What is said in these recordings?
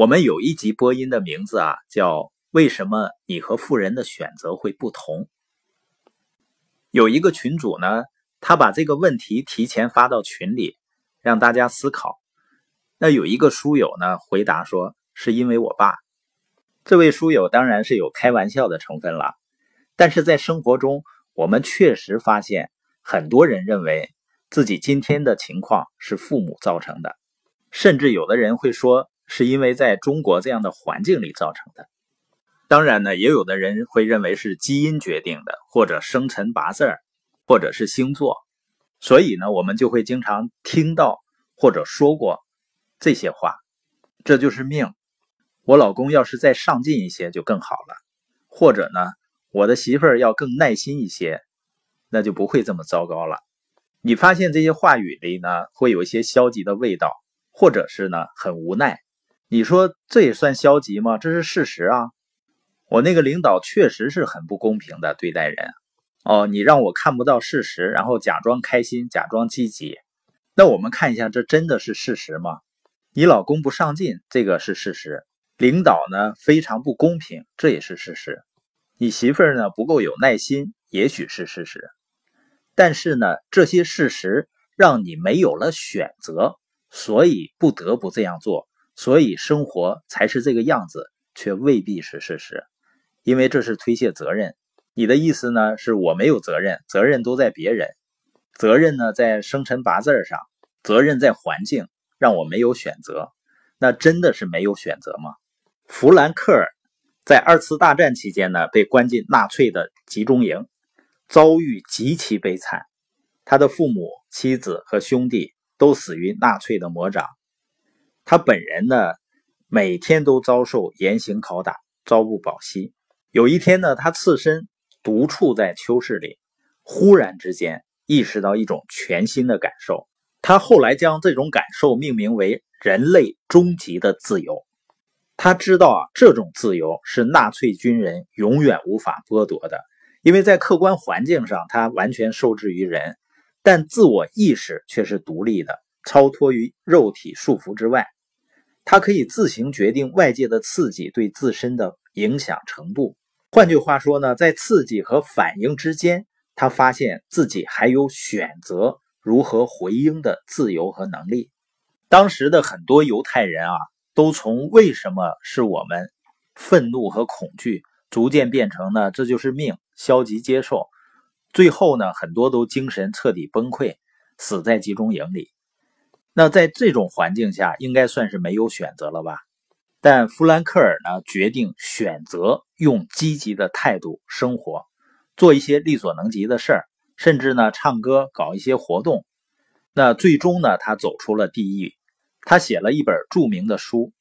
我们有一集播音的名字啊，叫“为什么你和富人的选择会不同”。有一个群主呢，他把这个问题提前发到群里，让大家思考。那有一个书友呢，回答说是因为我爸。这位书友当然是有开玩笑的成分了，但是在生活中，我们确实发现很多人认为自己今天的情况是父母造成的，甚至有的人会说。是因为在中国这样的环境里造成的。当然呢，也有的人会认为是基因决定的，或者生辰八字儿或者是星座。所以呢，我们就会经常听到或者说过这些话：“这就是命。”我老公要是再上进一些就更好了，或者呢，我的媳妇儿要更耐心一些，那就不会这么糟糕了。你发现这些话语里呢，会有一些消极的味道，或者是呢，很无奈。你说这也算消极吗？这是事实啊！我那个领导确实是很不公平的对待人。哦，你让我看不到事实，然后假装开心，假装积极。那我们看一下，这真的是事实吗？你老公不上进，这个是事实；领导呢非常不公平，这也是事实；你媳妇儿呢不够有耐心，也许是事实。但是呢，这些事实让你没有了选择，所以不得不这样做。所以生活才是这个样子，却未必是事实，因为这是推卸责任。你的意思呢？是我没有责任，责任都在别人，责任呢在生辰八字上，责任在环境，让我没有选择。那真的是没有选择吗？弗兰克尔在二次大战期间呢，被关进纳粹的集中营，遭遇极其悲惨，他的父母、妻子和兄弟都死于纳粹的魔掌。他本人呢，每天都遭受严刑拷打，朝不保夕。有一天呢，他侧身独处在秋室里，忽然之间意识到一种全新的感受。他后来将这种感受命名为“人类终极的自由”。他知道啊，这种自由是纳粹军人永远无法剥夺的，因为在客观环境上他完全受制于人，但自我意识却是独立的，超脱于肉体束缚之外。他可以自行决定外界的刺激对自身的影响程度。换句话说呢，在刺激和反应之间，他发现自己还有选择如何回应的自由和能力。当时的很多犹太人啊，都从为什么是我们愤怒和恐惧，逐渐变成呢这就是命，消极接受，最后呢很多都精神彻底崩溃，死在集中营里。那在这种环境下，应该算是没有选择了吧？但弗兰克尔呢，决定选择用积极的态度生活，做一些力所能及的事儿，甚至呢，唱歌，搞一些活动。那最终呢，他走出了地狱。他写了一本著名的书，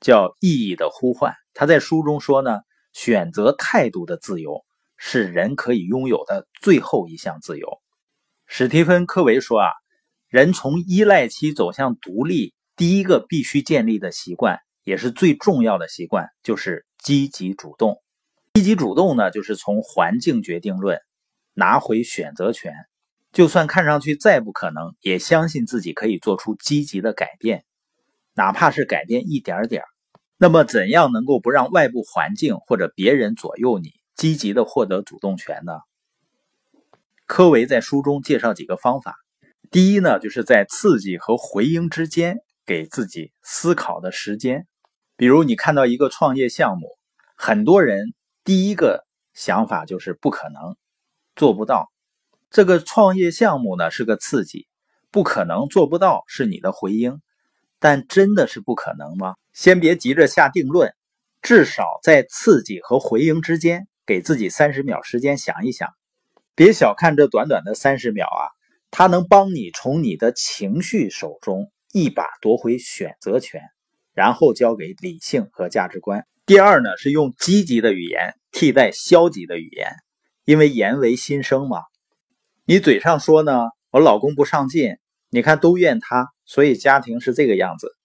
叫《意义的呼唤》。他在书中说呢，选择态度的自由是人可以拥有的最后一项自由。史蒂芬·科维说啊。人从依赖期走向独立，第一个必须建立的习惯，也是最重要的习惯，就是积极主动。积极主动呢，就是从环境决定论拿回选择权。就算看上去再不可能，也相信自己可以做出积极的改变，哪怕是改变一点点。那么，怎样能够不让外部环境或者别人左右你，积极的获得主动权呢？科维在书中介绍几个方法。第一呢，就是在刺激和回应之间给自己思考的时间。比如你看到一个创业项目，很多人第一个想法就是不可能，做不到。这个创业项目呢是个刺激，不可能做不到是你的回应。但真的是不可能吗？先别急着下定论，至少在刺激和回应之间给自己三十秒时间想一想。别小看这短短的三十秒啊！它能帮你从你的情绪手中一把夺回选择权，然后交给理性和价值观。第二呢，是用积极的语言替代消极的语言，因为言为心声嘛。你嘴上说呢，我老公不上进，你看都怨他，所以家庭是这个样子。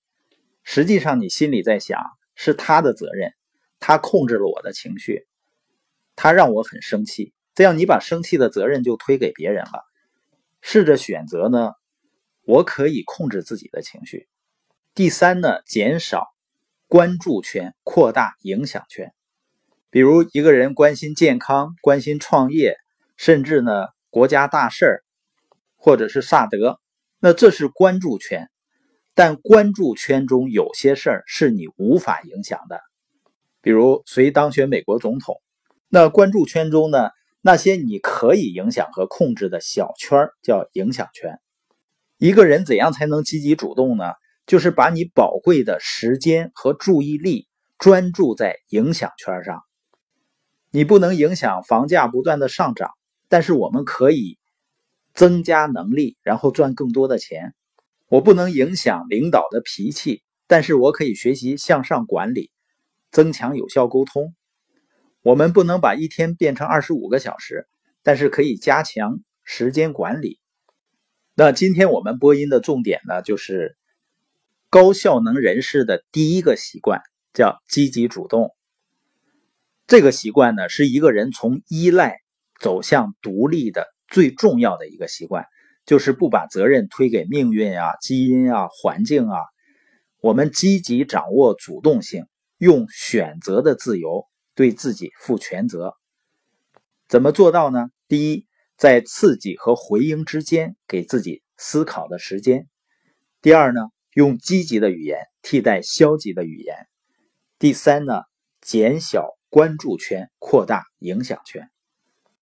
实际上你心里在想，是他的责任，他控制了我的情绪，他让我很生气。这样你把生气的责任就推给别人了。试着选择呢，我可以控制自己的情绪。第三呢，减少关注圈扩大影响圈。比如一个人关心健康、关心创业，甚至呢国家大事儿，或者是萨德，那这是关注圈。但关注圈中有些事儿是你无法影响的，比如谁当选美国总统。那关注圈中呢，那些你可以影响和控制的小圈叫影响圈。一个人怎样才能积极主动呢？就是把你宝贵的时间和注意力专注在影响圈上。你不能影响房价不断的上涨，但是我们可以增加能力，然后赚更多的钱。我不能影响领导的脾气，但是我可以学习向上管理，增强有效沟通。我们不能把一天变成二十五个小时，但是可以加强时间管理。那今天我们播音的重点呢，就是高效能人士的第一个习惯，叫积极主动。这个习惯呢，是一个人从依赖走向独立的最重要的一个习惯，就是不把责任推给命运啊、基因啊、环境啊。我们积极掌握主动性，用选择的自由对自己负全责。怎么做到呢？第一，在刺激和回应之间给自己思考的时间；第二呢，用积极的语言替代消极的语言；第三呢，减小。关注圈扩大影响圈。